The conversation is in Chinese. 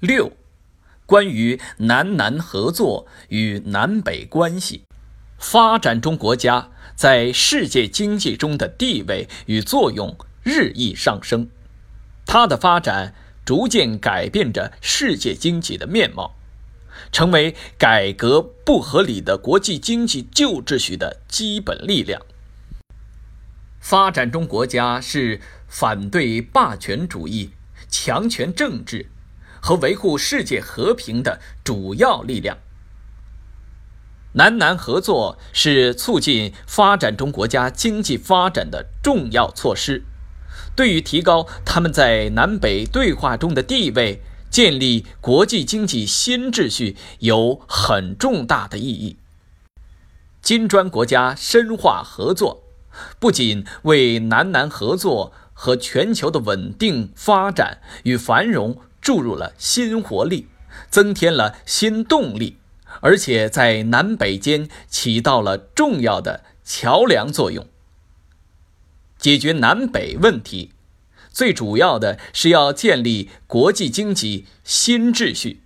六、关于南南合作与南北关系，发展中国家在世界经济中的地位与作用日益上升，它的发展逐渐改变着世界经济的面貌。成为改革不合理的国际经济旧秩序的基本力量。发展中国家是反对霸权主义、强权政治和维护世界和平的主要力量。南南合作是促进发展中国家经济发展的重要措施，对于提高他们在南北对话中的地位。建立国际经济新秩序有很重大的意义。金砖国家深化合作，不仅为南南合作和全球的稳定发展与繁荣注入了新活力，增添了新动力，而且在南北间起到了重要的桥梁作用，解决南北问题。最主要的是要建立国际经济新秩序。